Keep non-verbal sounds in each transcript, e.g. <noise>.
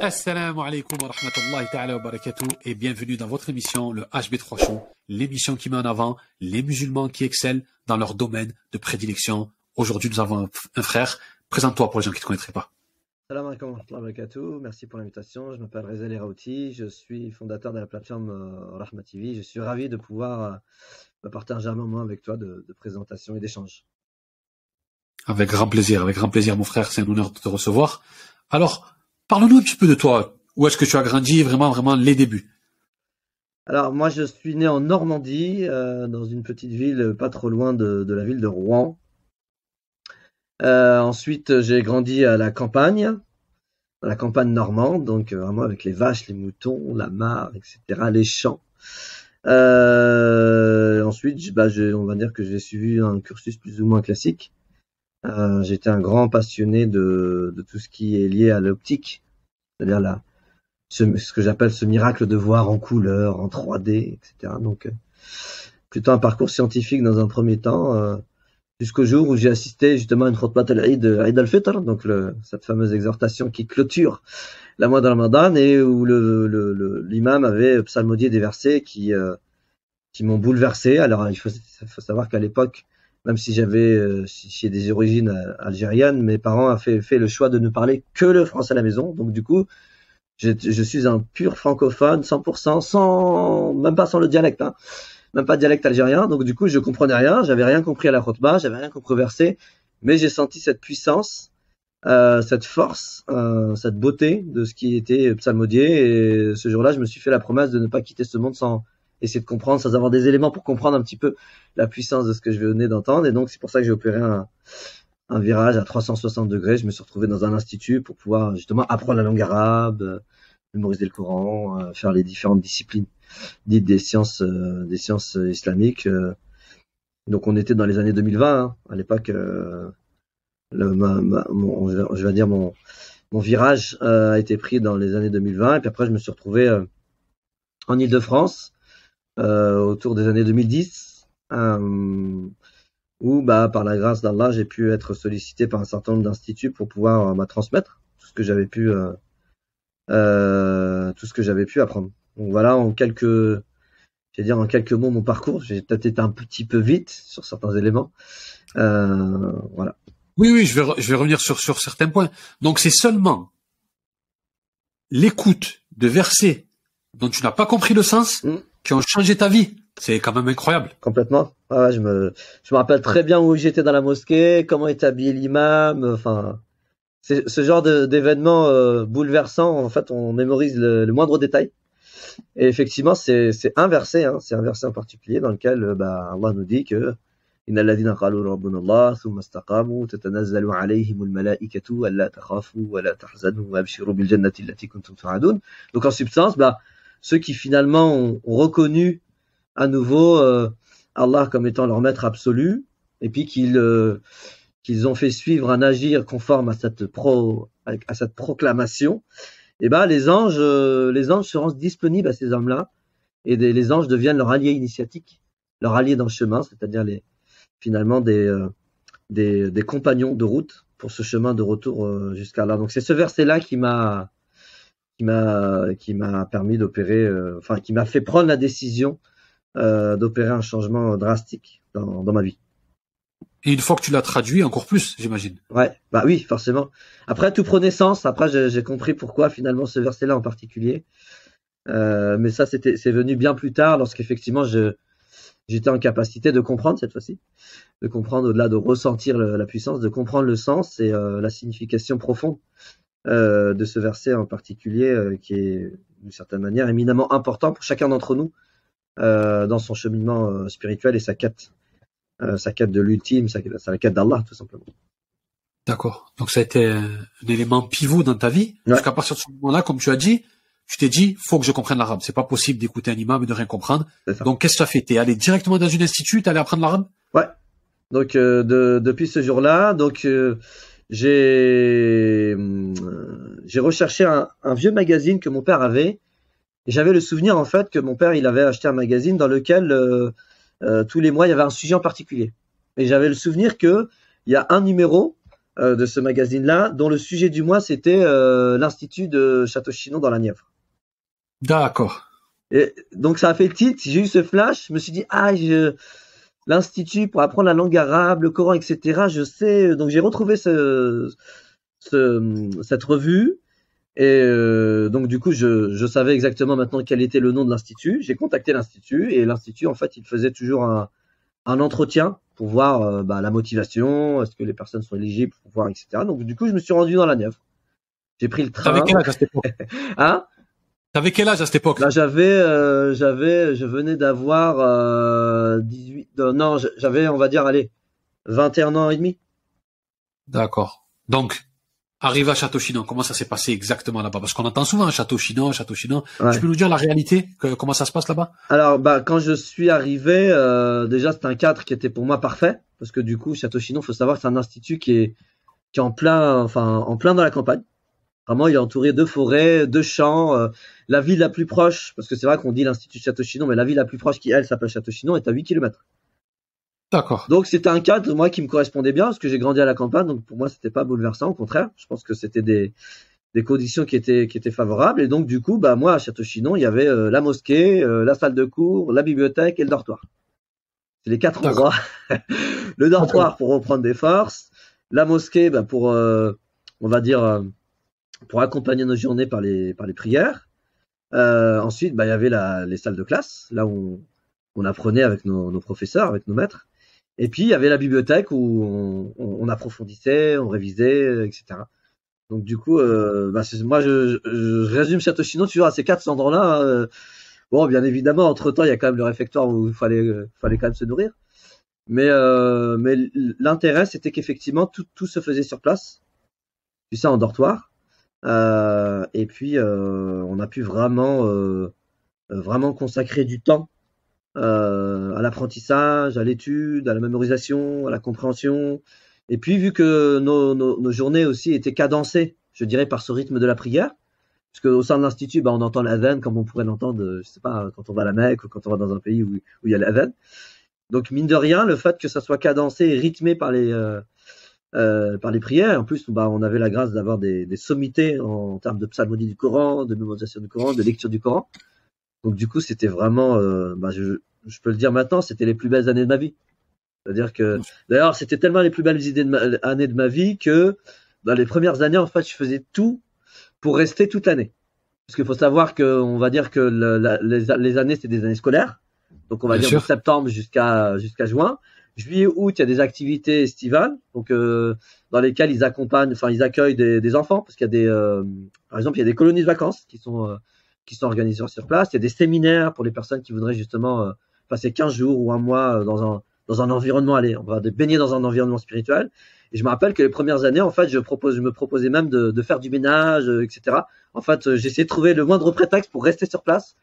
Assalamu alaikum wa rahmatullahi ta'ala wa barakatuh et bienvenue dans votre émission le HB3 Show, l'émission qui met en avant les musulmans qui excellent dans leur domaine de prédilection. Aujourd'hui, nous avons un frère. Présente-toi pour les gens qui ne te connaîtraient pas. Salam alaikum wa rahmatullahi wa barakatuh. Merci pour l'invitation. Je m'appelle Reza Lerauti. Je suis fondateur de la plateforme euh, Rahma TV. Je suis ravi de pouvoir euh, me partager un moment avec toi de, de présentation et d'échange. Avec grand plaisir, avec grand plaisir, mon frère. C'est un honneur de te recevoir. Alors, parle-nous un petit peu de toi. Où est-ce que tu as grandi Vraiment, vraiment, les débuts? Alors, moi, je suis né en Normandie, euh, dans une petite ville pas trop loin de, la ville de Rouen. Euh, ensuite, j'ai grandi à la campagne, à la campagne normande, donc euh, vraiment avec les vaches, les moutons, la mare, etc., les champs. Ensuite, bah, on va dire que j'ai suivi un cursus plus ou moins classique. Euh, J'étais un grand passionné de, de, tout ce qui est lié à l'optique, c'est-à-dire la, ce, ce que j'appelle ce miracle de voir en couleur, en 3D, etc. Donc, euh, plutôt un parcours scientifique dans un premier temps, euh, jusqu'au jour où j'ai assisté justement à une khutbah al-Eid al-Fitr, donc le, cette fameuse exhortation qui clôture la mois de Ramadan et où l'imam le, le, avait psalmodié des versets qui, qui m'ont bouleversé. Alors, il faut, faut savoir qu'à l'époque, même si j'avais euh, si j'ai des origines euh, algériennes, mes parents ont fait, fait le choix de ne parler que le français à la maison. Donc du coup, je, suis un pur francophone, 100%, sans même pas sans le dialecte, hein, même pas dialecte algérien. Donc du coup, je comprenais rien, j'avais rien compris à la khutbah, j'avais rien compris au mais j'ai senti cette puissance, euh, cette force, euh, cette beauté de ce qui était psalmodié. Et ce jour-là, je me suis fait la promesse de ne pas quitter ce monde sans essayer de comprendre, sans avoir des éléments pour comprendre un petit peu la puissance de ce que je venais d'entendre. Et donc, c'est pour ça que j'ai opéré un, virage à 360 degrés. Je me suis retrouvé dans un institut pour pouvoir justement apprendre la langue arabe, euh, mémoriser le Coran, euh, faire les différentes disciplines dites des sciences, euh, des sciences islamiques. donc, on était dans les années 2020. Hein. À l'époque, je vais dire mon, virage a été pris dans les années 2020. Et puis après, je me suis retrouvé en Ile-de-France autour des années 2010, euh, où bah, par la grâce d'Allah, j'ai pu être sollicité par un certain nombre d'instituts pour pouvoir euh, m'a transmettre tout ce que j'avais pu, euh, euh, tout ce que j'avais pu apprendre. Donc voilà, en quelques, je vais dire en quelques mots mon parcours. J'ai peut-être été un petit peu vite sur certains éléments. Euh, voilà. Oui, oui, je vais, je vais revenir sur, sur certains points. Donc c'est seulement l'écoute de versets dont tu n'as pas compris le sens Mm qui ont changé ta vie. C'est quand même incroyable. Complètement. Je me, je me rappelle très bien où j'étais dans la mosquée, comment était habillé l'imam, enfin. C'est ce genre d'événement euh, bouleversant. En fait, on mémorise le, moindre détail. Et effectivement, c'est un verset, hein, c'est un verset en particulier dans lequel euh, bah, Allah nous dit que Donc en substance, bah ceux qui finalement ont, reconnu à nouveau euh, Allah comme étant leur maître absolu, et puis qu'ils euh, qu'ils ont fait suivre un agir conforme à cette pro à cette proclamation, et ben les anges euh, les anges se rendent disponibles à ces hommes-là, et les anges deviennent leur allié initiatique, leur allié dans le chemin, c'est-à-dire les finalement des, des des compagnons de route pour ce chemin de retour jusqu'à là. Donc c'est ce verset-là qui m'a qui m'a qui m'a permis d'opérer, euh, enfin qui m'a fait prendre la décision euh, d'opérer un changement drastique dans, dans ma vie. Et une fois que tu l'as traduit, encore plus, j'imagine. Ouais, bah oui, forcément. Après, tout prenait sens. Après, j'ai compris pourquoi finalement ce verset-là en particulier. Euh, mais ça, c'était, c'est venu bien plus tard, lorsqu'effectivement je j'étais en capacité de comprendre cette fois-ci, de comprendre au-delà de ressentir le, la puissance, de comprendre le sens et euh, la signification profonde euh, de ce verset en particulier, euh, qui est d'une certaine manière éminemment important pour chacun d'entre nous euh, dans son cheminement spirituel et sa quête, sa quête de l'ultime, sa, sa quête d'Allah tout simplement. D'accord. Donc ça a été un, élément pivot dans ta vie. Ouais. Parce qu'à partir de ce moment-là, comme tu as dit, tu t'es dit, faut que je comprenne l'arabe. C'est pas possible d'écouter un imam et de rien comprendre. Donc qu'est-ce que tu as fait? T'es allé directement dans une institut, t'es allé apprendre l'arabe? Donc euh, de, depuis ce jour-là, donc j'ai j'ai recherché un, un vieux magazine que mon père avait. Et j'avais le souvenir en fait que mon père il avait acheté un magazine dans lequel euh, euh, tous les mois il y avait un sujet en particulier. Et j'avais le souvenir que il y a un numéro euh, de ce magazine-là, dont le sujet du mois c'était l'institut de Château-Chinon dans la Nièvre. D'accord. Et donc ça a fait titre. J'ai eu ce flash. Je me suis dit ah je l'institut pour apprendre la langue arabe, le Coran, etc. Je sais. Donc j'ai retrouvé ce, ce cette revue. Et euh, donc du coup, je, je, savais exactement maintenant quel était le nom de l'institut. J'ai contacté l'institut et l'institut, en fait, il faisait toujours un, un entretien pour voir euh, bah, la motivation, est-ce que les personnes sont éligibles pour voir, etc. Donc du coup, je me suis rendu dans la Nièvre. J'ai pris le train. <laughs> T'avais quel âge à cette époque? Hein? T'avais quel âge à cette époque? Là, j'avais, euh, j'avais, je venais d'avoir euh, 18. non, j'avais, on va dire, allez, 21 ans et demi. D'accord. Donc, arrive à Château-Chinon, comment ça s'est passé exactement là-bas? Parce qu'on entend souvent Château-Chinon, Château-Chinon. Ouais. Tu peux nous dire la réalité? Que, Comment ça se passe là-bas? Alors, bah, quand je suis arrivé, euh, déjà, c'était un cadre qui était pour moi parfait. Parce que du coup, Château-Chinon, faut savoir que c'est un institut qui est, qui est en plein, enfin, en plein dans la campagne. Vraiment, il est entouré de forêts, de champs. Euh, la ville la plus proche, parce que c'est vrai qu'on dit l'Institut Château-Chinon, mais la ville la plus proche qui, elle, s'appelle Château-Chinon, est à 8 km. D'accord. Donc c'était un cadre, moi, qui me correspondait bien, parce que j'ai grandi à la campagne, donc pour moi, c'était pas bouleversant, au contraire. Je pense que c'était des, des conditions qui étaient, qui étaient favorables. Et donc, du coup, bah, moi, à Château-Chinon, il y avait euh, la mosquée, euh, la salle de cours, la bibliothèque et le dortoir. C'est les quatre endroits. <laughs> le dortoir pour reprendre des forces, la mosquée bah, pour, euh, on va dire, euh, pour accompagner nos journées par les, par les prières. Euh, ensuite, bah, il y avait la, les salles de classe, là où on, on apprenait avec nos, nos, professeurs, avec nos maîtres. Et puis, il y avait la bibliothèque où on, on, on approfondissait, on révisait, etc. Donc, du coup, euh, bah, moi, je, je, je résume Château-Chinon toujours à ces quatre endroits-là. Euh, bon, bien évidemment, entre-temps, il y a quand même le réfectoire où il fallait, euh, fallait quand même se nourrir. Mais, euh, l'intérêt, c'était qu'effectivement, tout, se faisait sur place. Puis ça, en dortoir. Euh, et puis, euh, on a pu vraiment, euh, vraiment consacrer du temps euh, à l'apprentissage, à l'étude, à la mémorisation, à la compréhension. Et puis, vu que nos, nos, journées aussi étaient cadencées, je dirais, par ce rythme de la prière, puisque au sein de l'institut, bah, on entend l'adhan comme on pourrait l'entendre, je sais pas, quand on va à la Mecque ou quand on va dans un pays où, il y a l'adhan. Donc, mine de rien, le fait que ça soit cadencé et rythmé par les euh, euh, par les prières. En plus, bah, on avait la grâce d'avoir des, des, sommités en, en, termes de psalmodie du Coran, de mémorisation du Coran, de lecture du Coran. Donc du coup, c'était vraiment, euh, bah, je, je, peux le dire maintenant, c'était les plus belles années de ma vie. C'est-à-dire que, d'ailleurs, c'était tellement les plus belles idées de ma, années de ma vie que dans les premières années, en fait, je faisais tout pour rester toute l'année. Parce qu'il faut savoir que, on va dire que le, la, les, les, années, c'est des années scolaires. Donc on va Bien dire sûr. de septembre jusqu'à jusqu'à juin juillet, août, il y a des activités estivales, donc euh, dans lesquelles ils accompagnent, enfin ils accueillent des, des enfants, parce qu'il y a des, euh, par exemple, il y a des colonies de vacances qui sont euh, qui sont organisées sur place. Il y a des séminaires pour les personnes qui voudraient justement euh, passer 15 jours ou un mois dans un dans un environnement, allez, on va baigner dans un environnement spirituel. Et je me rappelle que les premières années, en fait, je propose, je me proposais même de, faire du ménage, etc. En fait, j'essayais de trouver le moindre prétexte pour rester sur place,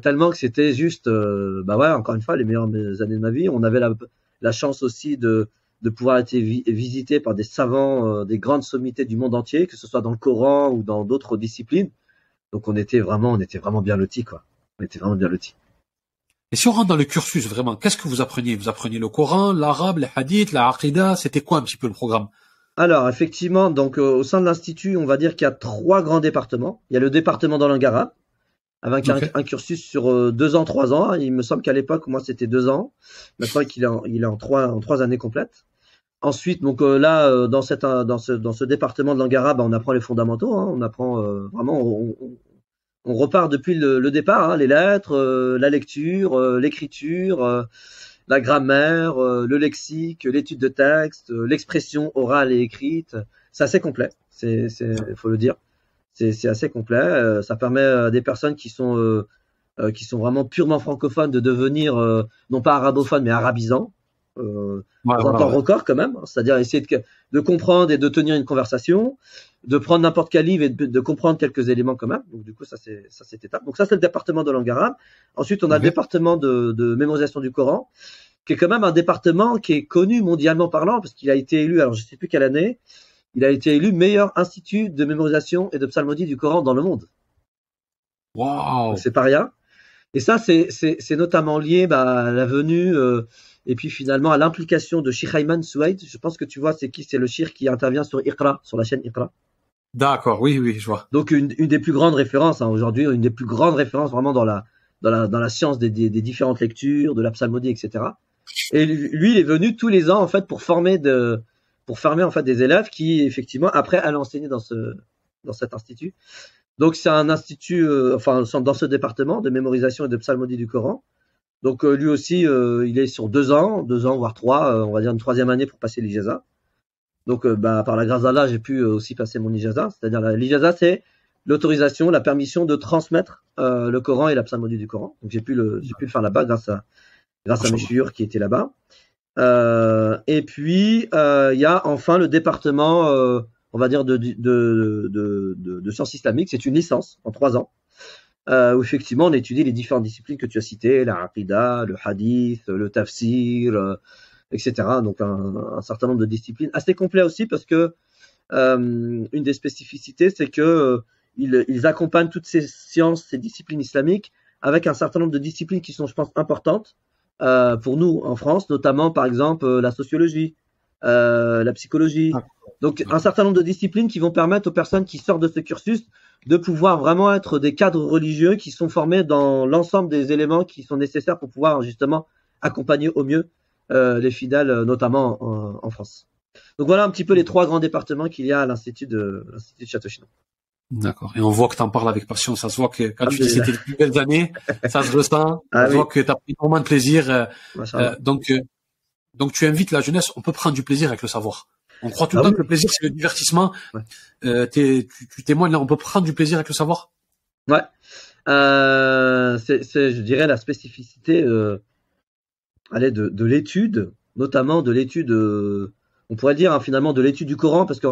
tellement que c'était juste, bah ouais, encore une fois, les meilleures années de ma vie. On avait la, chance aussi de, de pouvoir être vi visité par des savants euh, des grandes sommités du monde entier, que ce soit dans le Coran ou dans d'autres disciplines. Donc on était vraiment, on était vraiment bien lotis, quoi. On était vraiment bien lotis. Et si on rentre dans le cursus, vraiment, qu'est-ce que vous appreniez? Vous appreniez le Coran, l'arabe, les hadiths, la aqidah? C'était quoi un petit peu le programme? Alors, effectivement, donc euh, au sein de l'Institut, on va dire qu'il y a trois grands départements. Il y a le département dans langue arabe, avec okay. un, un, cursus sur euh, deux ans, trois ans. Il me semble qu'à l'époque, moi, c'était deux ans. Maintenant qu'il est, en, il est en trois, en trois années complètes. Ensuite, donc euh, là, euh, dans, cette, dans, ce, dans ce département de langue arabe, on apprend les fondamentaux. Hein, on apprend euh, vraiment, on, repart depuis le, départ, hein, les lettres, euh, la lecture, euh, l'écriture, la grammaire, le lexique, l'étude de texte, l'expression orale et écrite. C'est assez complet. C'est, faut le dire. C'est assez complet. ça permet à des personnes qui sont euh, qui sont vraiment purement francophones de devenir euh, non pas arabophones mais arabisants euh, ouais, dans un temps ouais. record quand même c'est-à-dire essayer de, de, comprendre et de tenir une conversation de prendre n'importe quel livre et de, de, comprendre quelques éléments quand même donc du coup ça c'est ça c'est étape donc ça c'est le département de langue arabe ensuite on a le département de, de mémorisation du Coran qui est quand même un département qui est connu mondialement parlant parce qu'il a été élu alors je sais plus quelle année il a été élu meilleur institut de mémorisation et de psalmodie du Coran dans le monde. Wow. C'est pas rien. Et ça, c'est notamment lié bah, à la venue euh, et puis finalement à l'implication de Sheikh Ayman Souaid. Je pense que tu vois, c'est qui? C'est le Sheikh qui intervient sur Iqra, sur la chaîne Iqra. D'accord, oui, oui, je vois. Donc une, une des plus grandes références hein, aujourd'hui, une des plus grandes références vraiment dans la dans la dans la science des, des, des différentes lectures, de la psalmodie, etc. Et lui, il est venu tous les ans en fait pour former de pour former en fait des élèves qui effectivement après allaient enseigner dans ce dans cet institut. Donc c'est un institut, euh, enfin dans ce département de mémorisation et de psalmodie du Coran. Donc euh, lui aussi, euh, il est sur deux ans, deux ans voire trois, on va dire une troisième année pour passer l'ijaza. Donc bah, par la grâce d'Allah, j'ai pu aussi passer mon ijaza. C'est-à-dire l'ijaza, c'est l'autorisation, la permission de transmettre le Coran et la psalmodie du Coran. Donc j'ai pu le, j'ai pu le faire là-bas grâce à grâce à mes qui était là-bas. et puis il y a enfin le département on va dire, de, de, de, de, sciences islamiques. C'est une licence en trois ans, euh, où effectivement on étudie les différentes disciplines que tu as citées, la aqida, le hadith, le tafsir, euh, etc. Donc un, certain nombre de disciplines assez complet aussi parce que euh, une des spécificités, c'est que ils, accompagnent toutes ces sciences, ces disciplines islamiques avec un certain nombre de disciplines qui sont, je pense, importantes pour nous en France, notamment par exemple la sociologie, la psychologie, ah. Donc un certain nombre de disciplines qui vont permettre aux personnes qui sortent de ce cursus de pouvoir vraiment être des cadres religieux qui sont formés dans l'ensemble des éléments qui sont nécessaires pour pouvoir justement accompagner au mieux euh, les fidèles, notamment en, France. Donc voilà un petit peu les trois grands départements qu'il y a à l'Institut de, l'Institut de Château-Chinon. D'accord. Et on voit que tu en parles avec passion. Ça se voit que quand tu dis c'était les plus belles années, ça se ressent. <laughs> Ah, on voit que tu as pris vraiment de plaisir. Euh, euh, donc, donc tu invites la jeunesse, on peut prendre du plaisir avec le savoir. On croit tout le ah temps que le plaisir, c'est le divertissement. Euh, tu, témoignes là, on peut prendre du plaisir avec le savoir? Ouais. Euh, c'est, je dirais, la spécificité euh, allez, de, de l'étude, notamment de l'étude, on pourrait dire hein, finalement de l'étude du Coran, parce que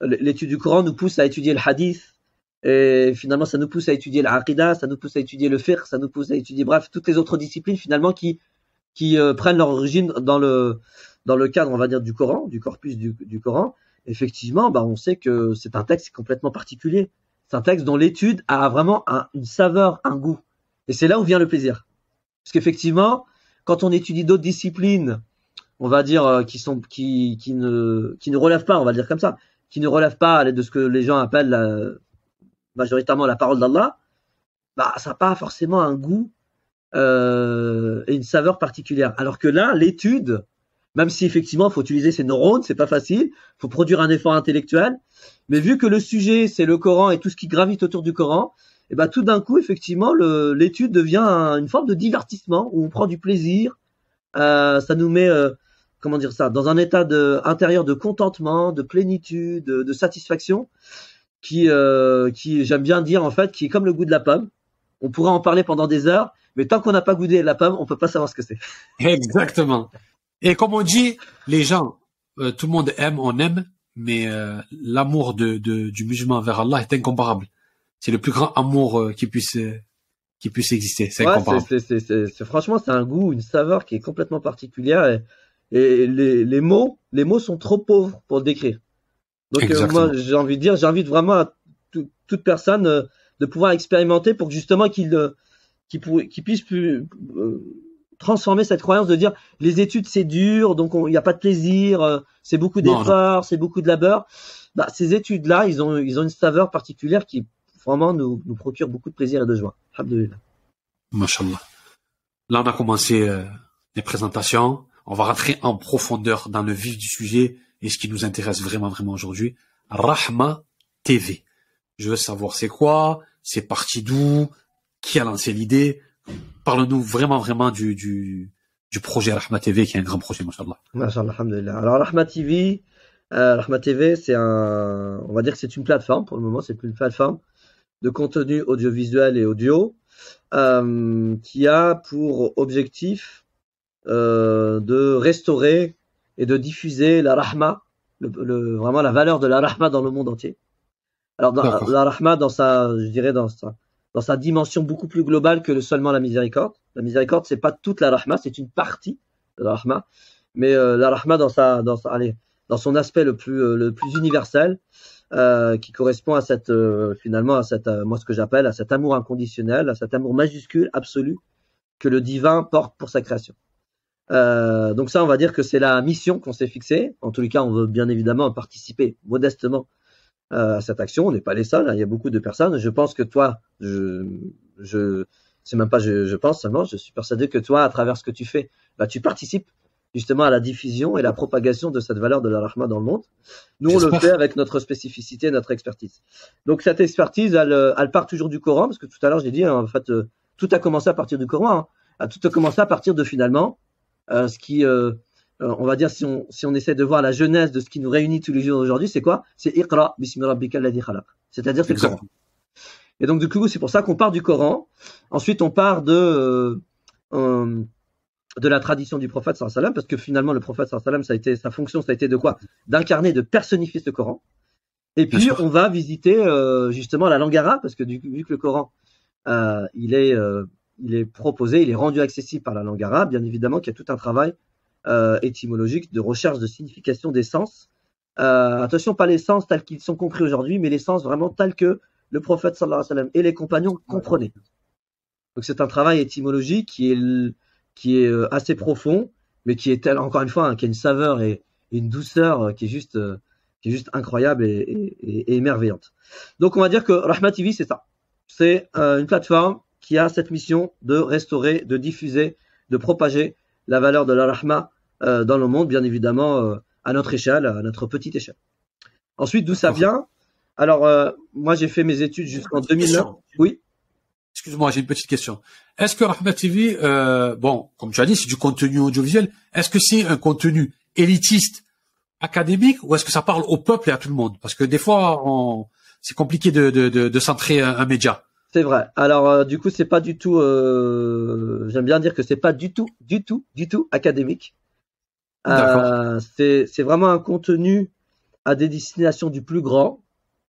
l'étude du Coran nous pousse à étudier le hadith, et finalement ça nous pousse à étudier l'aqida, ça nous pousse à étudier le fiqh, ça nous pousse à étudier, bref, toutes les autres disciplines finalement qui, qui prennent leur origine dans le dans le cadre, on va dire, du Coran, du corpus du, Coran, effectivement, bah, on sait que c'est un texte complètement particulier. C'est un texte dont l'étude a vraiment une saveur, un goût. Et c'est là où vient le plaisir. Parce qu'effectivement, quand on étudie d'autres disciplines, on va dire, euh, qui sont, qui, qui ne, qui ne relèvent pas, on va dire comme ça, qui ne relèvent pas de ce que les gens appellent majoritairement la parole d'Allah, bah, ça n'a pas forcément un goût euh, et une saveur particulière. Alors que là, l'étude, même si effectivement, il faut utiliser ses neurones, c'est pas facile, il faut produire un effort intellectuel. Mais vu que le sujet, c'est le Coran et tout ce qui gravite autour du Coran, et eh ben tout d'un coup, effectivement, l'étude devient une forme de divertissement où on prend du plaisir. Euh, ça nous met, euh, comment dire ça, dans un état intérieur de contentement, de plénitude, de, satisfaction, qui, euh, qui j'aime bien dire en fait, qui est comme le goût de la pomme. On pourrait en parler pendant des heures, mais tant qu'on n'a pas goûté la pomme, on peut pas savoir ce que c'est. Exactement. Et comme on dit, les gens, euh, tout le monde aime, on aime, mais euh, l'amour de, de, du musulman vers Allah est incomparable. C'est le plus grand amour euh, qui puisse qui puisse exister. C'est incomparable. c'est, franchement, c'est un goût, une saveur qui est complètement particulière. Et, les, les, mots, les mots sont trop pauvres pour le décrire. Donc moi, j'ai envie de dire, j'invite vraiment à toute personne de pouvoir expérimenter pour que justement qu'il qu'il, puisse plus transformer cette croyance de dire les études c'est dur, donc il n'y a pas de plaisir, euh, c'est beaucoup d'efforts, c'est beaucoup de labeur. Bah, ces études-là, ils ont, ils ont une saveur particulière qui vraiment nous, nous procure beaucoup de plaisir et de joie. Alhamdulillah. Mashallah. Là, on a commencé euh, les présentations. On va rentrer en profondeur dans le vif du sujet et ce qui nous intéresse vraiment, vraiment aujourd'hui. Rahma TV. Je veux savoir c'est quoi, c'est parti d'où, qui a lancé l'idée, Parle-nous vraiment, vraiment du, du, du projet Rahma TV, qui est un grand projet, Masha'Allah. Masha'Allah, alhamdulillah. Alors, Rahma TV, euh, Rahma TV, c'est un, on va dire que c'est une plateforme, pour le moment, c'est une plateforme de contenu audiovisuel et audio, euh, qui a pour objectif euh, de restaurer et de diffuser la Rahma, le, vraiment la valeur de la Rahma dans le monde entier. Alors, dans, la Rahma, dans sa, je dirais, dans sa, dans sa dimension beaucoup plus globale que seulement la miséricorde. La miséricorde, c'est pas toute la rahma, c'est une partie de la rahma, mais euh, la rahma dans sa, dans sa, allez, dans son aspect le plus, euh, le plus universel, euh, qui correspond à cette, euh, finalement, à cette, moi ce que j'appelle, à cet amour inconditionnel, à cet amour majuscule, absolu, que le divin porte pour sa création. Euh, donc ça, on va dire que c'est la mission qu'on s'est fixée. En tous les cas, on veut bien évidemment participer modestement euh, à cette action. On n'est pas les seuls. Hein. Il y a beaucoup de personnes. Je pense que toi, je, je c'est même pas je, je, pense seulement. Je suis persuadé que toi, à travers ce que tu fais, bah, tu participes justement à la diffusion et la propagation de cette valeur de la rahma dans le monde. Nous, on le fait avec notre spécificité, notre expertise. Donc cette expertise, elle, elle part toujours du Coran, parce que tout à l'heure, j'ai dit, hein, en fait, euh, tout a commencé à partir du Coran. Hein. Tout a commencé à partir de finalement euh, ce qui, euh, euh, on va dire, si on, si on essaie de voir la jeunesse de ce qui nous réunit tous les jours aujourd'hui, c'est quoi? C'est Iqra. C'est-à-dire c'est le Coran. Et donc du coup, c'est pour ça qu'on part du Coran. Ensuite, on part de de la tradition du prophète sallam, parce que finalement le prophète sallam, ça a été sa fonction, ça a été de quoi? D'incarner, de personnifier ce Coran. Et puis on va visiter euh, justement la langue arabe, parce que du, vu que le Coran, euh, il est euh, il est proposé, il est rendu accessible par la langue arabe. Bien évidemment qu'il y a tout un travail euh, étymologique de recherche de signification des sens. Euh, attention, pas les sens tels qu'ils sont compris aujourd'hui, mais les sens vraiment tels que le prophète sallallahu alayhi wa sallam et les compagnons comprenaient. Donc c'est un travail étymologique qui est qui est euh, assez profond, mais qui est tel, encore une fois, hein, qui a une saveur et, une douceur euh, qui est juste euh, qui est juste incroyable et, et, et, émerveillante. Donc on va dire que Rahma TV c'est ça. C'est une plateforme qui a cette mission de restaurer, de diffuser, de propager la valeur de la rahma euh, dans le monde, bien évidemment, euh, à notre échelle, à notre petite échelle. Ensuite, d'où ça vient? Alors, euh, moi, j'ai fait mes études jusqu'en 2009. Oui. Excuse-moi, j'ai une petite question. Est-ce que Rahma TV, bon, comme tu as dit, c'est du contenu audiovisuel. Est-ce que c'est un contenu élitiste, académique, ou est-ce que ça parle au peuple et à tout le monde? Parce que des fois, c'est compliqué de, de, de, de centrer un, un média. C'est vrai. Alors euh, du coup, c'est pas du tout. Euh, J'aime bien dire que c'est pas du tout, du tout, du tout académique. Euh, c'est vraiment un contenu à des destinations du plus grand.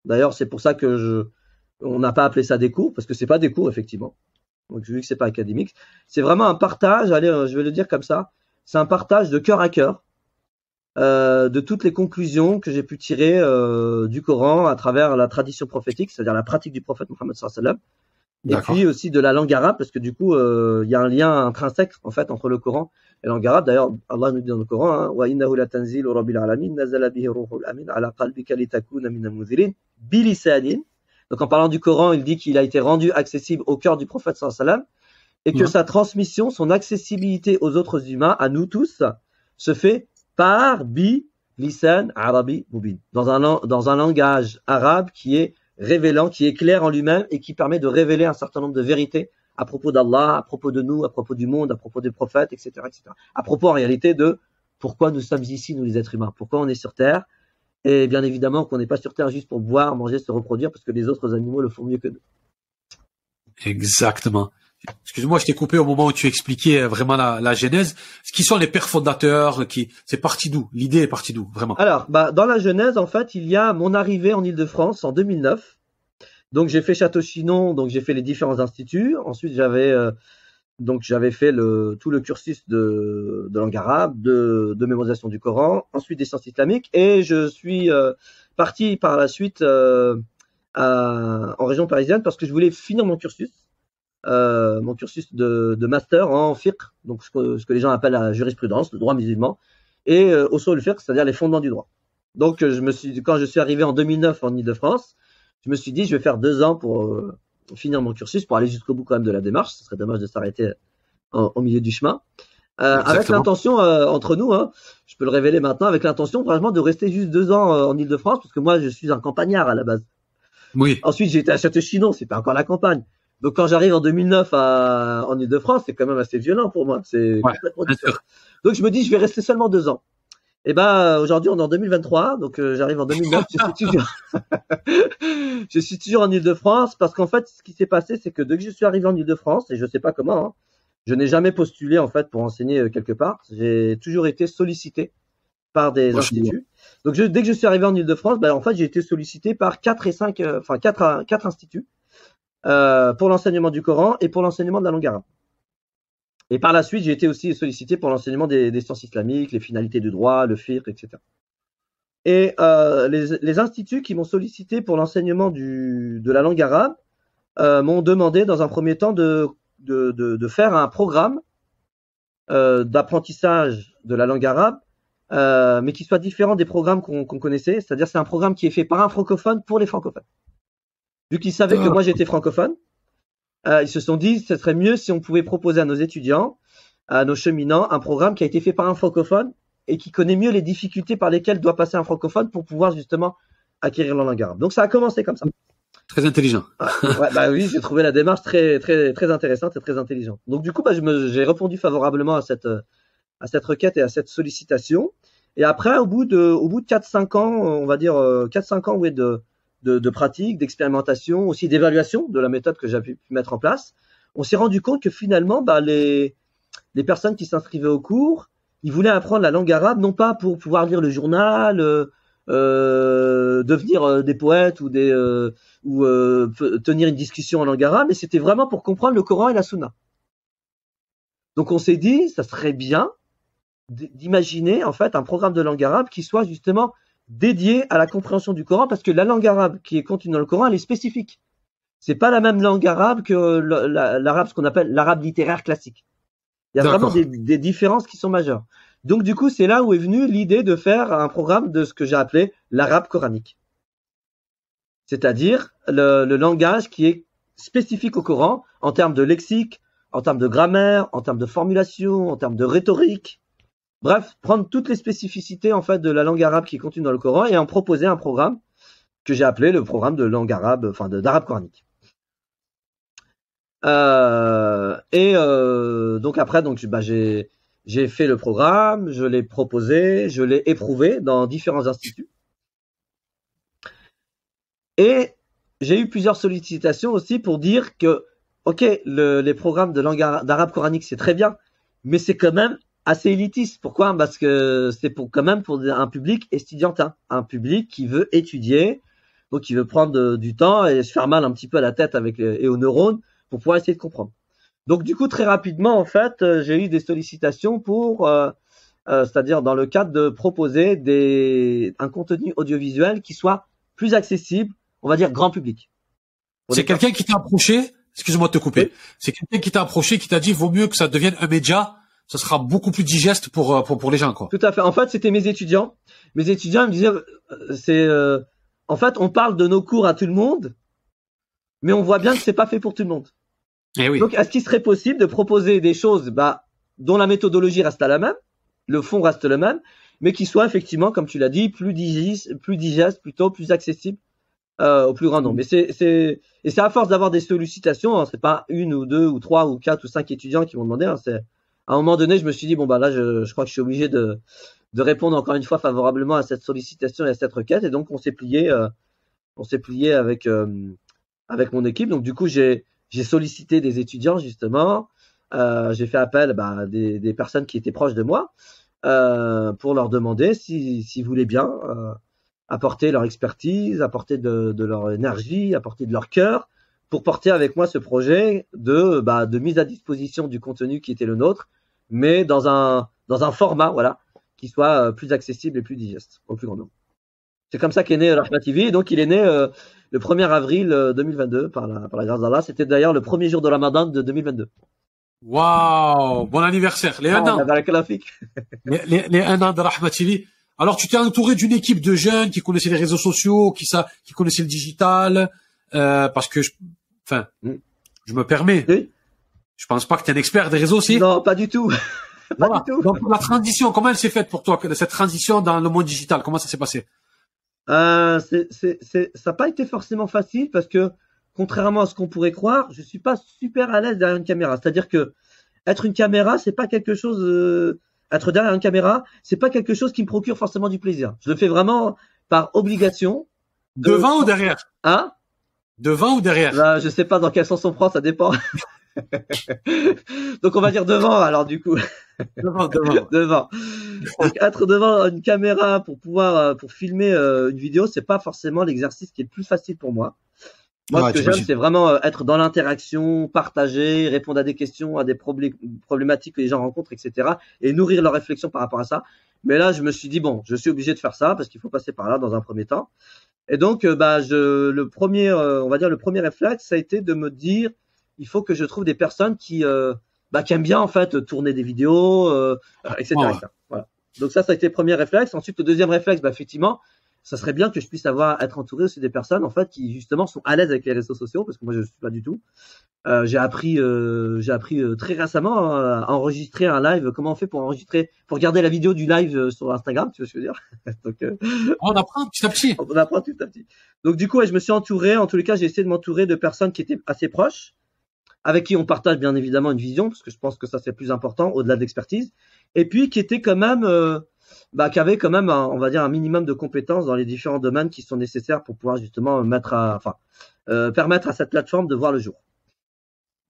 D'ailleurs, c'est pour ça que je, on n'a pas appelé ça des cours parce que c'est pas des cours effectivement. Donc vu que c'est pas académique, c'est vraiment un partage. Allez, euh, je vais le dire comme ça. C'est un partage de cœur à cœur euh, de toutes les conclusions que j'ai pu tirer euh, du Coran à travers la tradition prophétique, c'est-à-dire la pratique du prophète Mohammed sallam, et puis aussi de la langue arabe, parce que du coup, euh, il y a un lien intrinsèque en fait entre le Coran et la langue arabe. D'ailleurs, Allah nous dit dans le Coran, wa nazala bihi ruhul amin ala qalbika litakuna min al bilisanin. Donc en parlant du Coran, il dit qu'il a été rendu accessible au cœur du prophète sallam et que sa transmission, son accessibilité aux autres humains, à nous tous, se fait par bi lisan arabi mubin, dans un, dans un langage arabe qui est révélant, qui est clair en lui-même et qui permet de révéler un certain nombre de vérités à propos d'Allah, à propos de nous, à propos du monde, à propos des prophètes, etc., etc. À propos en réalité de pourquoi nous sommes ici, nous les êtres humains, pourquoi on est sur Terre, et bien évidemment qu'on n'est pas sur Terre juste pour boire, manger, se reproduire, parce que les autres animaux le font mieux que nous. Exactement. Excuse-moi, je t'ai coupé au moment où tu expliquais euh, vraiment la, la genèse. Qui sont les pères fondateurs qui C'est parti d'où? L'idée est partie d'où Vraiment? Alors, bah, dans la genèse, en fait, il y a mon arrivée en Ile-de-France en 2009. Donc, j'ai fait Château-Chinon, donc j'ai fait les différents instituts. Ensuite, j'avais euh, donc j'avais fait le, tout le cursus de, de langue arabe, de, de mémorisation du Coran, ensuite des sciences islamiques, et je suis euh, parti par la suite à, en région parisienne parce que je voulais finir mon cursus euh, mon cursus de, de, master en fiqh, donc ce que, ce que, les gens appellent la jurisprudence, le droit musulman, et euh, au sol fiqh, c'est-à-dire les fondements du droit. Donc je me suis, quand je suis arrivé en 2009 en Ile-de-France, je me suis dit je vais faire deux ans pour euh, finir mon cursus, pour aller jusqu'au bout quand même de la démarche. Ce serait dommage de s'arrêter au milieu du chemin. Euh, avec l'intention euh, entre nous, hein, je peux le révéler maintenant, avec l'intention vraiment de rester juste deux ans en Ile-de-France, parce que moi je suis un campagnard à la base. Oui. Ensuite j'ai été à Château-Chinon, c'est pas encore la campagne. Donc quand j'arrive en 2009 à, en Ile-de-France, c'est quand même assez violent pour moi. C'est complètement différent. Donc je me dis, je vais rester seulement deux ans. Et eh ben aujourd'hui on est en 2023, donc euh, j'arrive en 2009. je suis toujours, <laughs> je suis toujours en Ile-de-France parce qu'en fait, ce qui s'est passé, c'est que dès que je suis arrivé en Ile-de-France, et je sais pas comment, hein, je n'ai jamais postulé en fait pour enseigner euh, quelque part. J'ai toujours été sollicité par des instituts. Donc je, dès que je suis arrivé en Ile-de-France, ben, en fait j'ai été sollicité par quatre et cinq, euh, enfin quatre, quatre instituts euh, pour l'enseignement du Coran et pour l'enseignement de la langue arabe. Et par la suite, j'ai été aussi sollicité pour l'enseignement des, des, sciences islamiques, les finalités du droit, le fiqh, etc. Et euh, les, les, instituts qui m'ont sollicité pour l'enseignement de la langue arabe euh, m'ont demandé dans un premier temps de, de, de, de, faire un programme euh, d'apprentissage de la langue arabe, euh, mais qui soit différent des programmes qu'on connaissait. C'est-à-dire c'est un programme qui est fait par un francophone pour les francophones. Vu qu'ils savaient que moi j'étais francophone, euh, ils se sont dit ce serait mieux si on pouvait proposer à nos étudiants, à nos cheminants, un programme qui a été fait par un francophone et qui connaît mieux les difficultés par lesquelles doit passer un francophone pour pouvoir justement acquérir la langue arabe. Donc ça a commencé comme ça. Très intelligent. Ah, ouais, bah oui, j'ai trouvé la démarche très très très intéressante et très intelligente. Donc du coup, bah, j'ai répondu favorablement à cette à cette requête et à cette sollicitation. Et après, au bout de au bout de 4-5 ans, on va dire 4-5 euh, ans ouais, de, de, pratique, d'expérimentation, aussi d'évaluation de la méthode que j'ai pu mettre en place, on s'est rendu compte que finalement, bah, les les personnes qui s'inscrivaient au cours, ils voulaient apprendre la langue arabe non pas pour pouvoir lire le journal, euh, euh, devenir euh, des poètes ou des ou tenir une discussion en langue arabe, mais c'était vraiment pour comprendre le Coran et la Sunna. Donc on s'est dit, ça serait bien d'imaginer en fait un programme de langue arabe qui soit justement dédié à la compréhension du Coran, parce que la langue arabe qui est contenue dans le Coran, elle est spécifique. C'est pas la même langue arabe que l'arabe, ce qu'on appelle l'arabe littéraire classique. Il y a vraiment des, des, différences qui sont majeures. Donc du coup, c'est là où est venue l'idée de faire un programme de ce que j'ai appelé l'arabe coranique. C'est-à-dire le, langage qui est spécifique au Coran en termes de lexique, en termes de grammaire, en termes de formulation, en termes de rhétorique. Bref, prendre toutes les spécificités en fait de la langue arabe qui est contenue dans le Coran et en proposer un programme que j'ai appelé le programme de langue arabe, enfin d'arabe coranique. Euh, et euh, donc après, donc bah, j'ai j'ai fait le programme, je l'ai proposé, je l'ai éprouvé dans différents instituts. Et j'ai eu plusieurs sollicitations aussi pour dire que, ok, les programmes de langue d'arabe coranique, c'est très bien, mais c'est quand même assez élitiste. Pourquoi? Parce que c'est pour quand même pour un public estudiantin, un public qui veut étudier, donc qui veut prendre du temps et se faire mal un petit peu à la tête avec et aux neurones pour pouvoir essayer de comprendre. Donc du coup, très rapidement, en fait, euh, j'ai eu des sollicitations pour, euh, euh, c'est-à-dire dans le cadre de proposer des, un contenu audiovisuel qui soit plus accessible, on va dire grand public. C'est quelqu'un qui t'a approché, excuse-moi de te couper, c'est quelqu'un qui t'a approché, qui t'a dit vaut mieux que ça devienne un média, ça sera beaucoup plus digeste pour, pour, pour les gens. Quoi. Tout à fait. En fait, c'était mes étudiants. Mes étudiants me disaient, c'est, en fait, on parle de nos cours à tout le monde, mais on voit bien que c'est pas fait pour tout le monde. Eh Donc, est-ce qu'il serait possible de proposer des choses bah, dont la méthodologie reste la même, le fond reste le même, mais qui soit effectivement, comme tu l'as dit, plus digeste, plus digeste, plutôt plus accessible euh, au plus grand nombre. Mais c'est, c'est, et c'est à force d'avoir des sollicitations, hein, c'est pas une ou deux ou trois ou quatre ou cinq étudiants qui m'ont demandé. Hein, c'est à un moment donné, je me suis dit bon bah là, je, je crois que je suis obligé de, de répondre encore une fois favorablement à cette sollicitation et à cette requête, et donc on s'est plié, euh, on s'est plié avec euh, avec mon équipe. Donc du coup, j'ai j'ai sollicité des étudiants justement. Euh, j'ai fait appel bah, des, des, personnes qui étaient proches de moi euh, pour leur demander s'ils si, voulaient bien euh, apporter leur expertise, apporter de, de, leur énergie, apporter de leur cœur pour porter avec moi ce projet de, bah, de mise à disposition du contenu qui était le nôtre, mais dans un, dans un format voilà, qui soit euh, plus accessible et plus digeste au plus grand nombre. C'est comme ça qu'est né Rahma TV. Donc, il est né euh, le 1er avril 2022 euh, par la, par la grâce d'Allah. C'était d'ailleurs le premier jour de Ramadan de 2022. Waouh Bon anniversaire Les un an <laughs> les, les, les un an de Rahma TV. Alors, tu t'es entouré d'une équipe de jeunes qui connaissaient les réseaux sociaux, qui, ça, qui connaissaient le digital, euh, parce que, je, enfin, mm. je me permets. Oui. Je pense pas que tu es un expert des réseaux aussi. Non, pas du tout. <laughs> pas du tout. Donc, la transition, comment elle s'est faite pour toi, cette transition dans le monde digital? Comment ça s'est passé? Euh, c'est, c'est, c'est, ça n'a pas été forcément facile parce que, contrairement à ce qu'on pourrait croire, je suis pas super à l'aise derrière une caméra. C'est-à-dire que être une caméra, c'est pas quelque chose. Euh, être derrière une caméra, c'est pas quelque chose qui me procure forcément du plaisir. Je le fais vraiment par obligation. Devant ou derrière? Hein? Devant ou derrière? Bah, Je sais pas dans quel sens on prend, ça dépend. <laughs> Donc on va dire devant alors du coup. devant, devant. <laughs> devant. Donc être devant une caméra pour pouvoir euh, pour filmer euh, une vidéo, c'est pas forcément l'exercice qui est le plus facile pour moi. Moi, ce que j'aime, c'est vraiment euh, être dans l'interaction, partager, répondre à des questions, à des problématiques que les gens rencontrent, etc. Et nourrir leur réflexion par rapport à ça. Mais là, je me suis dit bon, je suis obligé de faire ça parce qu'il faut passer par là dans un premier temps. Et donc, bah, je, le premier, on va dire le premier réflexe, ça a été de me dire, il faut que je trouve des personnes qui bah, qui aime bien en fait tourner des vidéos, euh, etc. Etc. Voilà. Donc ça, ça a été le premier réflexe. Ensuite, le deuxième réflexe, bah, effectivement, ça serait bien que je puisse avoir être entouré aussi des personnes en fait qui justement sont à l'aise avec les réseaux sociaux parce que moi je ne suis pas du tout. Euh, j'ai appris, euh, j'ai appris euh, très récemment euh, à enregistrer un live. Comment on fait pour enregistrer, pour regarder la vidéo du live euh, sur Instagram, tu vois ce que je veux dire? <laughs> Donc euh, On apprend petit à petit. <laughs> on apprend tout à petit. Donc du coup, ouais, je me suis entouré. En tous les cas, j'ai essayé de m'entourer de personnes qui étaient assez proches, avec qui on partage bien évidemment une vision, parce que je pense que ça c'est plus important au-delà de l'expertise, et puis qui étaient quand même, euh, bah, qui avaient quand même, un- on va dire, un minimum de compétences dans les différents domaines qui sont nécessaires pour pouvoir justement mettre à, enfin, euh, permettre à cette plateforme de voir le jour.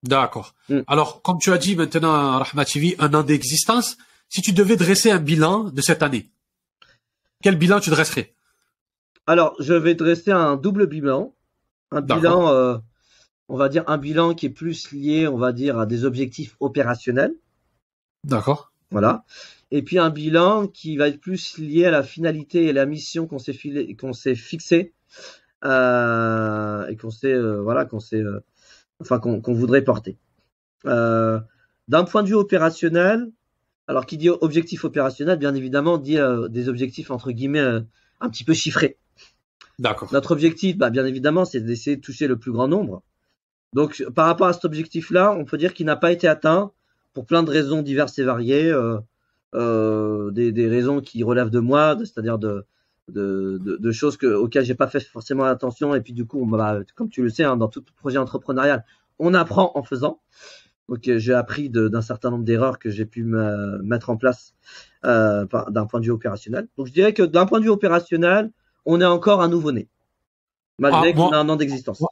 D'accord. Mm. Alors, comme tu as dit maintenant, Rahma TV, un an d'existence, si tu devais dresser un bilan de cette année, quel bilan tu dresserais? Alors, je vais dresser un double bilan, un bilan, euh, on va dire un bilan qui est plus lié, on va dire, à des objectifs opérationnels. D'accord. Voilà. Et puis un bilan qui va être plus lié à la finalité et la mission qu'on s'est filé, qu'on s'est fixé euh, et qu'on s'est euh, voilà qu'on s'est euh, enfin qu'on qu'on voudrait porter. Euh, D'un point de vue opérationnel, alors qui dit objectif opérationnel, bien évidemment dit des objectifs entre guillemets un petit peu chiffrés. D'accord. Notre objectif, bah, bien évidemment, c'est d'essayer de toucher le plus grand nombre. Donc, par rapport à cet objectif-là, on peut dire qu'il n'a pas été atteint pour plein de raisons diverses et variées, euh, euh, des, des raisons qui relèvent de moi, c'est-à-dire de, de, de, de choses que, auxquelles j'ai pas fait forcément attention. Et puis, du coup, on, bah, comme tu le sais, hein, dans tout projet entrepreneurial, on apprend en faisant. Donc, euh, j'ai appris d'un certain nombre d'erreurs que j'ai pu me, mettre en place euh, d'un point de vue opérationnel. Donc, je dirais que d'un point de vue opérationnel, on est encore un nouveau-né, malgré Ah, qu'on a un an d'existence. moi-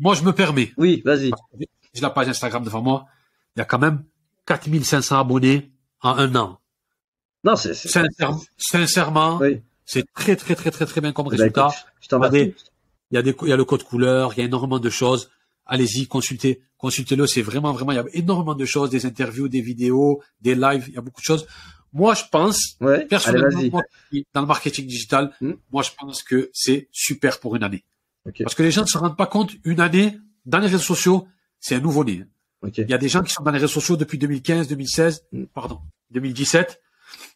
Moi, je me permets. Oui, vas-y. J'ai la page Instagram devant moi. Il y a quand même 4500 abonnés en un an. Non, c'est. c'est- Sincèrement, sincèrement Oui. c'est très, très, très, très, très bien comme Eh ben, résultat. écoute, remercie. Regardez, Il y a des, il y a le code couleur, il y a énormément de choses. Allez-y, consultez, consultez-le. C'est vraiment, vraiment, il y a énormément de choses, des interviews, des vidéos, des lives. Il y a beaucoup de choses. Moi, je pense, Ouais, personnellement, moi, dans le marketing digital, Hmm. moi, je pense que c'est super pour une année. Parce que les gens ne se rendent pas compte, une année, dans les réseaux sociaux, c'est un nouveau-né. Il y a des gens qui sont dans les réseaux sociaux depuis 2015, 2016, Mm. pardon, 2017.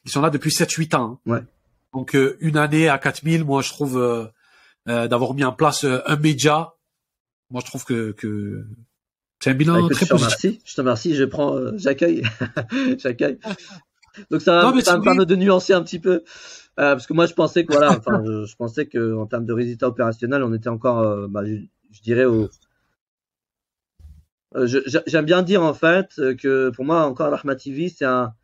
Ils sont là depuis 7-8 ans. hein. Ouais. Donc, euh, une année à 4000, moi, je trouve, euh, euh, d'avoir mis en place euh, un média, moi, je trouve que, que c'est un bilan Bah, écoute, très je te remercie. Je te remercie. Je prends, j'accueille, <laughs> j'accueille. Donc ça, Non, ça me permet de nuancer un petit peu, euh, parce que moi je pensais que voilà, enfin, je, je pensais que en termes de résultats opérationnels, on était encore, bah, je, je dirais au. Euh, J'aime bien dire en fait euh, que pour moi encore l'Ahmad TV c'est un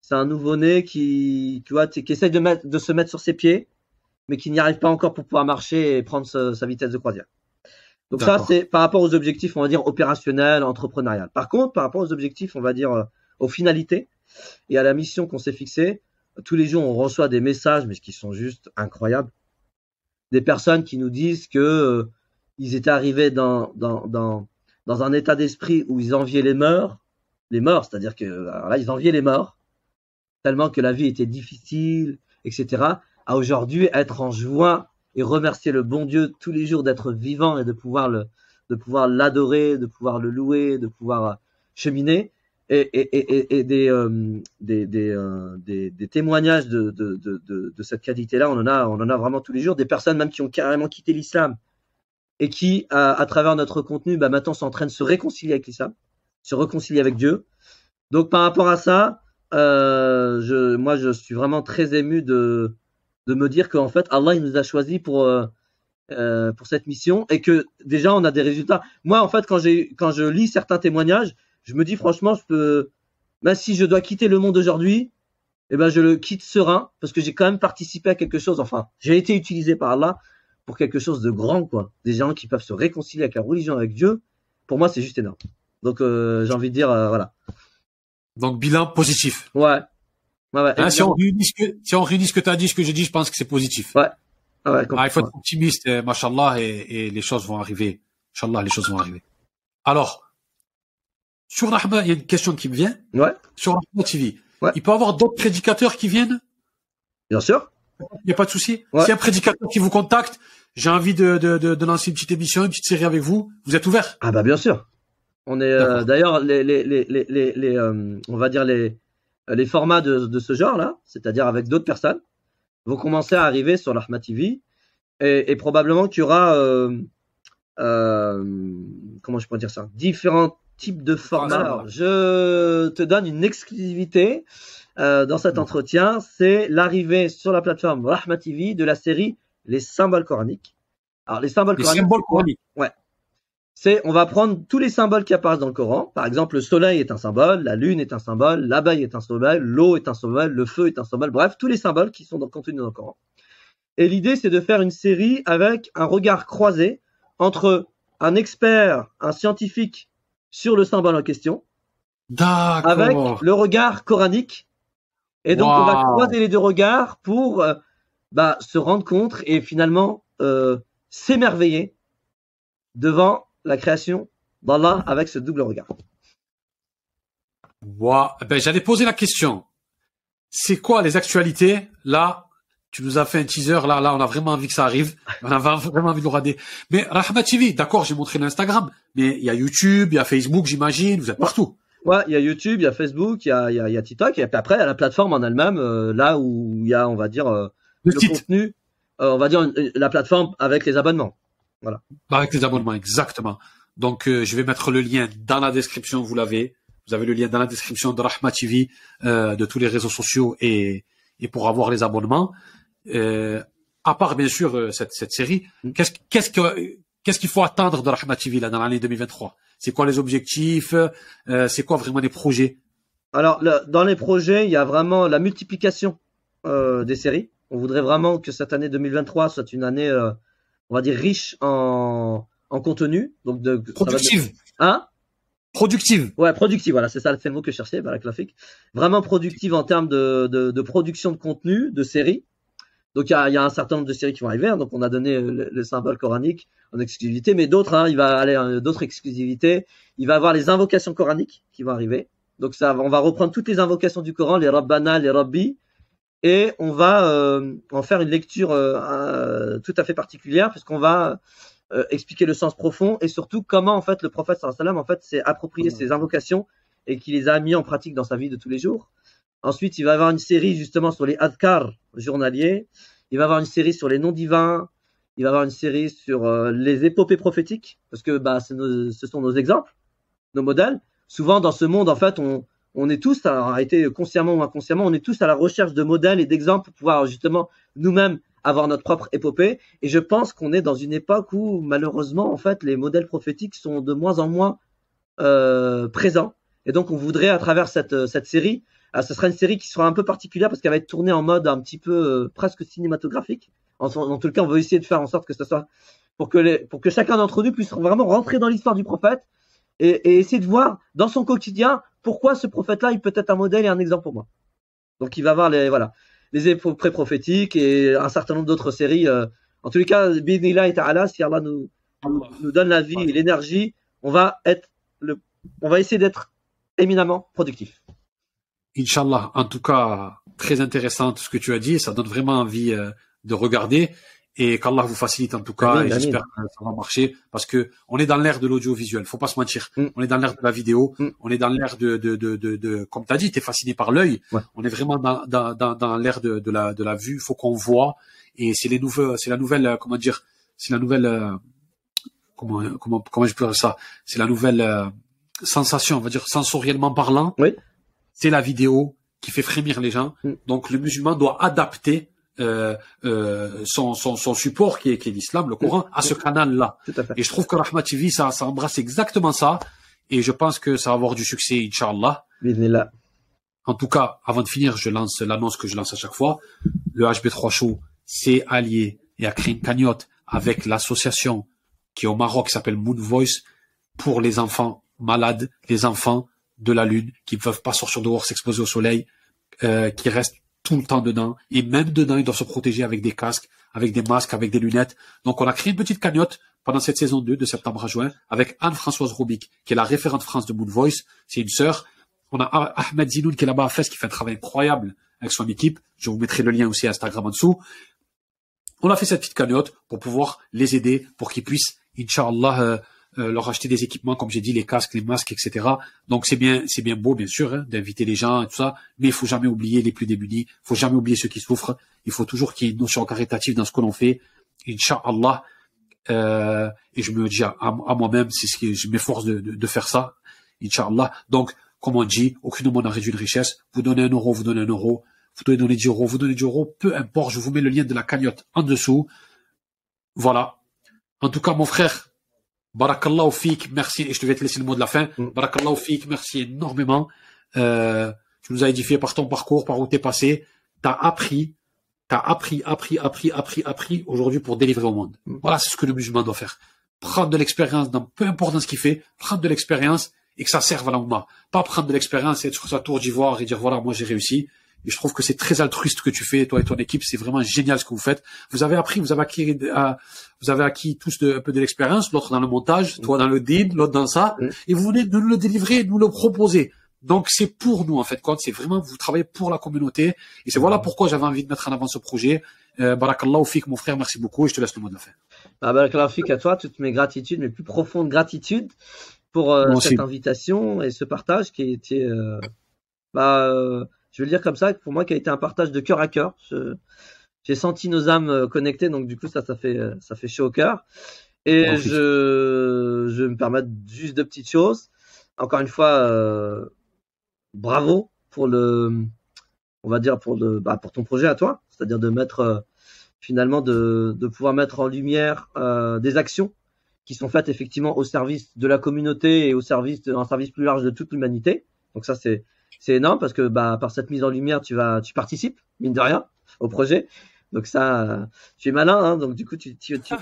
c'est un nouveau-né qui tu vois qui essaye de mettre de se mettre sur ses pieds mais qui n'y arrive pas encore pour pouvoir marcher et prendre sa, sa vitesse de croisière. Donc ça, c'est par rapport aux objectifs, on va dire, opérationnels, entrepreneurial. Par contre, par rapport aux objectifs, on va dire, euh, aux finalités et à la mission qu'on s'est fixée, tous les jours, on reçoit des messages, mais qui sont juste incroyables. Des personnes qui nous disent que euh, ils étaient arrivés dans, dans, dans, dans un état d'esprit où ils enviaient les morts, les morts, c'est-à-dire que là, ils enviaient les morts, tellement que la vie était difficile, etc., à aujourd'hui être en joie et remercier le bon Dieu tous les jours d'être vivant et de pouvoir l'adorer, de pouvoir le louer, de pouvoir euh, cheminer. Et, des, témoignages de, cette qualité-là, on en a, on en a vraiment tous les jours. Des personnes même qui ont carrément quitté l'islam et qui, à, travers notre contenu, bah, maintenant sont en train de se réconcilier avec l'islam, se réconcilier avec Dieu. Donc par rapport à ça, euh, je, moi je suis vraiment très ému de, de me dire qu'en fait Allah il nous a choisi pour euh, euh, pour cette mission et que déjà on a des résultats. Moi en fait quand quand je lis certains témoignages, je me dis franchement je peux même si je dois quitter le monde aujourd'hui, eh ben je le quitte serein parce que j'ai quand même participé à quelque chose. Enfin, j'ai été utilisé par Allah pour quelque chose de grand quoi. Des gens qui peuvent se réconcilier avec la religion avec Dieu. Pour moi c'est juste énorme. Donc euh, j'ai envie de dire euh, voilà. Donc, bilan positif. Ouais. Ouais, ouais, Hein, si, on réunit ce que, si on réunit ce que tu as dit, ce que j'ai dit, je pense que c'est positif. Ah ouais, Ah, il faut être optimiste, euh, mashallah, et, et les choses vont arriver. Les choses vont arriver. Alors, sur Rahma, il y a une question qui me vient. Ouais, Sur Rahma TV, Ouais. il peut y avoir d'autres prédicateurs qui viennent? Bien sûr. Il n'y a pas de souci. Ouais. S'il y a un prédicateur qui vous contacte, j'ai envie de, de, de, de lancer une petite émission, une petite série avec vous, vous êtes ouvert Ah bah bien sûr. On est euh, d'ailleurs les, les, les, les, les euh, on va dire les les formats de, de ce genre-là, c'est-à-dire avec d'autres personnes, vont commencer à arriver sur l'Ahma TV et, et, probablement qu'il y aura euh, comment je pourrais dire ça, différents types de formats. Alors, je te donne une exclusivité dans cet entretien, c'est l'arrivée sur la plateforme Rahma TV de la série Les symboles coraniques. Alors les symboles les coraniques. Symboles coraniques. Ouais c'est on va prendre tous les symboles qui apparaissent dans le Coran. Par exemple, le soleil est un symbole, la lune est un symbole, l'abeille est un symbole, l'eau est un symbole, le feu est un symbole, bref, tous les symboles qui sont dans, contenus dans le Coran. Et l'idée, c'est de faire une série avec un regard croisé entre un expert, un scientifique sur le symbole en question, avec le regard coranique. Et donc, on va croiser les deux regards pour euh, bah, se rendre compte et finalement euh, s'émerveiller devant la création d'Allah avec ce double regard. Wow. Ben, j'allais poser la question. C'est quoi les actualités Là, tu nous as fait un teaser. Là, là, on a vraiment envie que ça arrive. On a vraiment envie de le regarder. Mais Rahmat TV, d'accord, j'ai montré l'Instagram, mais il y a YouTube, il y a Facebook, j'imagine. Vous êtes partout. Ouais, il y a YouTube, il y a Facebook, il y a, il y a, TikTok, et puis après, il y a la plateforme en elle-même, euh, là où il y a, on va dire, euh, le, contenu, euh, on va dire la plateforme avec les abonnements. Voilà. Avec les abonnements, exactement. Donc, je vais mettre le lien dans la description. Vous l'avez. Vous avez le lien dans la description de Rahma TV, de tous les réseaux sociaux et, et pour avoir les abonnements. Euh, à part bien sûr euh, cette, cette série, mm. qu'est-ce qu'est-ce que qu'est-ce qu'il faut attendre de Rahma TV là dans l'année 2023 C'est quoi les objectifs? Euh, C'est quoi vraiment les projets? Alors, dans les projets, il y a vraiment la multiplication des séries. On voudrait vraiment que cette année 2023 soit une année on va dire riche en, en contenu. Donc de productive. Hein? Productive. Ouais, productive. Voilà, c'est ça, c'est le mot que je cherchais, bah, la Vraiment productive en termes de, de, de, production de contenu, de séries. Donc il y a, y a, un certain nombre de séries qui vont arriver. Hein. Donc on a donné le, symbole coranique en exclusivité, mais d'autres, hein, il va aller euh, d'autres exclusivités. Il va avoir les invocations coraniques qui vont arriver. Donc ça, on va reprendre toutes les invocations du Coran, les Rabbana, les Rabbi, et on va euh, en faire une lecture euh, tout à fait particulière puisqu'on va euh, expliquer le sens profond et surtout comment en fait le prophète sallam en fait s'est approprié ces invocations et qui les a mis en pratique dans sa vie de tous les jours. Ensuite, il va avoir une série justement sur les adkar journaliers. Il va avoir une série sur les noms divins. Il va avoir une série sur les épopées prophétiques parce que bah, ce sont nos exemples, nos modèles. Souvent dans ce monde, en fait, on, on est tous, ça a été consciemment ou inconsciemment, on est tous à la recherche de modèles et d'exemples pour pouvoir justement nous-mêmes avoir notre propre épopée. Et je pense qu'on est dans une époque où malheureusement, en fait, les modèles prophétiques sont de moins en moins euh, présents. Et donc, on voudrait à travers cette, cette série, euh, ce sera une série qui sera un peu particulière parce qu'elle va être tournée en mode un petit peu euh, presque cinématographique. En, tout cas, on va essayer de faire en sorte que ce soit pour que les, pour que chacun d'entre nous puisse vraiment rentrer dans l'histoire du prophète et, et, essayer de voir dans son quotidien pourquoi ce prophète-là, il peut être un modèle et un exemple pour moi. Donc il va voir les voilà les épaules prophétiques et un certain nombre d'autres séries. Euh, en tous les cas, Bidnillah et Ta'ala, si Allah nous, nous, donne la vie et l'énergie, on va être le, on va essayer d'être éminemment productif. Inch'Allah. En tout cas, très intéressant ce que tu as dit. Ça donne vraiment envie euh, de regarder et qu'Allah vous facilite en tout cas. et j'espère que ça va marcher parce que on est dans l'ère de l'audiovisuel. Faut pas se mentir. Mm. On est dans l'ère de la vidéo. Mm. On est dans l'ère de, de, de, de, de comme t'as dit, t'es fasciné par l'œil. On est vraiment dans, dans, dans, dans l'ère de, de la, de la vue. Faut qu'on voit. Et c'est les nouveaux, c'est la nouvelle, euh, comment dire, c'est la nouvelle, euh, comment, comment, comment je peux dire ça? C'est la nouvelle euh, sensation, on va dire sensoriellement parlant. Oui. C'est la vidéo qui fait frémir les gens. Mm. Donc le musulman doit adapter euh, euh, son, son, son, support qui est, qui est l'islam, le Coran, à ce canal-là. Et je trouve que Rahmat TV, ça, ça embrasse exactement ça. Et je pense que ça va avoir du succès, Inch'Allah. En tout cas, avant de finir, je lance l'annonce que je lance à chaque fois. Le HB3 Show s'est allié et a créé une cagnotte avec l'association qui est au Maroc, qui s'appelle Moon Voice, pour les enfants malades, les enfants de la Lune, qui ne peuvent pas sortir dehors, s'exposer au soleil, euh, qui restent tout le temps dedans. Et même dedans, ils doivent se protéger avec des casques, avec des masques, avec des lunettes. Donc, on a créé une petite cagnotte pendant cette saison 2, de septembre à juin, avec Anne-Françoise Robic, qui est la référente France de Moon Voice. C'est une sœur. On a Ahmed Zinoun, qui est là-bas à Fès, qui fait un travail incroyable avec son équipe. Je vous mettrai le lien aussi à Instagram en dessous. On a fait cette petite cagnotte pour pouvoir les aider, pour qu'ils puissent, Inch'Allah, euh, euh, leur acheter des équipements, comme j'ai dit, les casques, les masques, etc. Donc c'est bien, c'est bien beau, bien sûr, hein, d'inviter les gens et tout ça, mais il faut jamais oublier les plus démunis, il faut jamais oublier ceux qui souffrent. Il faut toujours qu'il y ait une notion caritative dans ce que l'on fait. Inch'Allah. Euh, et je me dis à, moi-même, c'est ce que je m'efforce de, de, de, faire ça. Inch'Allah. Donc, comme on dit, aucune n'a réduit une richesse. Vous donnez un euro, vous donnez un euro. Vous donnez 10 euros, vous donnez 10 euros, peu importe, je vous mets le lien de la cagnotte en dessous. Voilà. En tout cas, mon frère, Barakallahu fik, merci, et je te vais te laisser le mot de la fin. Mm. Barakallahu fik, merci énormément. Euh, tu nous as édifié par ton parcours, par où t'es passé. T'as appris, t'as appris, appris, appris, appris, appris aujourd'hui pour délivrer au monde. Mm. Voilà, c'est ce que le musulman doit faire. Prendre de l'expérience dans, peu importe dans ce qu'il fait, prendre de l'expérience et que ça serve à l'Oumma. Pas prendre de l'expérience et être sur sa tour d'ivoire et dire voilà, moi j'ai réussi. Et je trouve que c'est très altruiste ce que tu fais, toi et ton équipe. C'est vraiment génial ce que vous faites. Vous avez appris, vous avez acquis, euh, vous avez acquis tous de, un peu de l'expérience. L'autre dans le montage, toi dans le deal, l'autre dans ça. Et vous venez de nous le délivrer, de nous le proposer. Donc c'est pour nous en fait. Quoi. C'est vraiment vous travaillez pour la communauté. Et c'est voilà pourquoi j'avais envie de mettre en avant ce projet. Euh, Barakallahu fik, mon frère, merci beaucoup. Et je te laisse le mot de la fin. Bah, barakallahu fik à toi, toutes mes gratitudes, mes plus profondes gratitudes pour euh, cette invitation et ce partage qui était. Euh, bah, euh, je vais le dire comme ça, pour moi, qui a été un partage de cœur à cœur. J'ai senti nos âmes euh, connectées, donc du coup, ça, ça fait, euh, ça fait chaud au cœur. Et je, je me permettre juste deux petites choses. Encore une fois, euh, bravo pour le, on va dire pour le, bah, pour ton projet à toi, c'est-à-dire de mettre finalement de, de pouvoir mettre en lumière des actions qui sont faites effectivement au service de la communauté et au service, un service plus large de toute l'humanité. Donc ça, c'est c'est énorme parce que bah, par cette mise en lumière, tu vas, tu participes, mine de rien, au projet. Donc ça, tu es malin, hein, donc du coup, tu, tu, tu,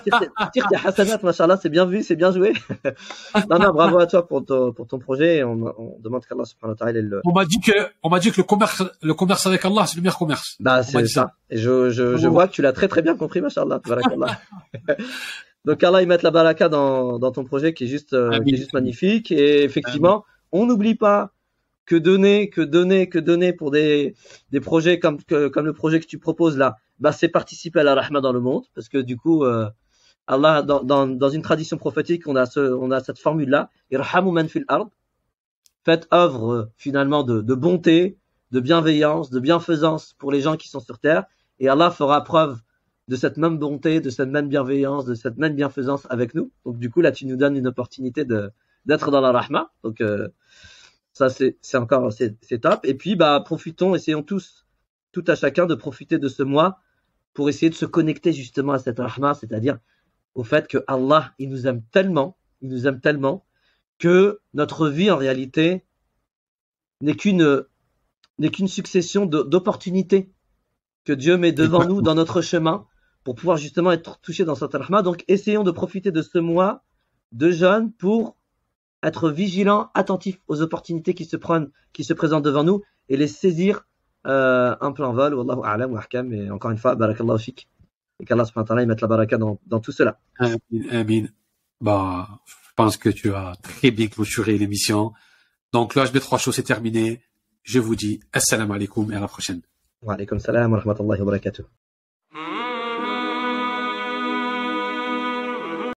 tires, tes <laughs> hasanat, machallah, c'est bien vu, c'est bien joué. <laughs> non, non, bravo à toi pour ton, pour ton projet. On, on demande qu'Allah subhanahu wa ta'ala le... On m'a dit que, on m'a dit que le commerce, le commerce avec Allah, c'est le meilleur commerce. Bah, c'est ça. Et je, je, je vois que tu l'as très très bien compris, machallah. <laughs> donc Allah, il met la baraka dans, dans ton projet qui est juste, euh, qui est juste magnifique. Et effectivement, on n'oublie pas que donner, que donner, que donner pour des, projets comme, le projet que tu proposes là, bah, c'est participer à la rahma dans le monde, parce que du coup, euh, Allah, dans, une tradition prophétique, on a, ce, on a cette formule-là, irhamu man fil ard, faites œuvre finalement de, bonté, de bienveillance, de bienfaisance pour les gens qui sont sur terre, et Allah fera preuve de cette même bonté, de cette même bienveillance, de cette même bienfaisance avec nous. Donc du coup, là, tu nous donnes une opportunité d'être dans la rahma. Donc euh, ça, c'est encore, c'est top. Et puis, bah, profitons, essayons tous, tout à chacun, de profiter de ce mois pour essayer de se connecter justement à cette rahma, c'est-à-dire au fait que Allah, il nous aime tellement, il nous aime tellement que notre vie en réalité n'est qu'une n'est qu'une succession d'opportunités que Dieu met devant nous dans notre chemin pour pouvoir justement être touché dans cette rahma. Donc essayons de profiter de ce mois de jeûne pour être vigilant, attentif aux opportunités qui se prennent, qui se présentent devant nous et les saisir euh, un peu en vol. Wallahu a'lam wa ahkam. Et encore une fois, barakallahu fik. Et qu'Allah subhanahu wa ta'ala mette la baraka dans, dans tout cela. Amin. Bah, je pense que tu as très bien clôturé l'émission. Donc, le HB3 Show, c'est terminé. Je vous dis assalamu alaikum et à la prochaine. Wa alaikum salam wa rahmatullahi wa barakatuh.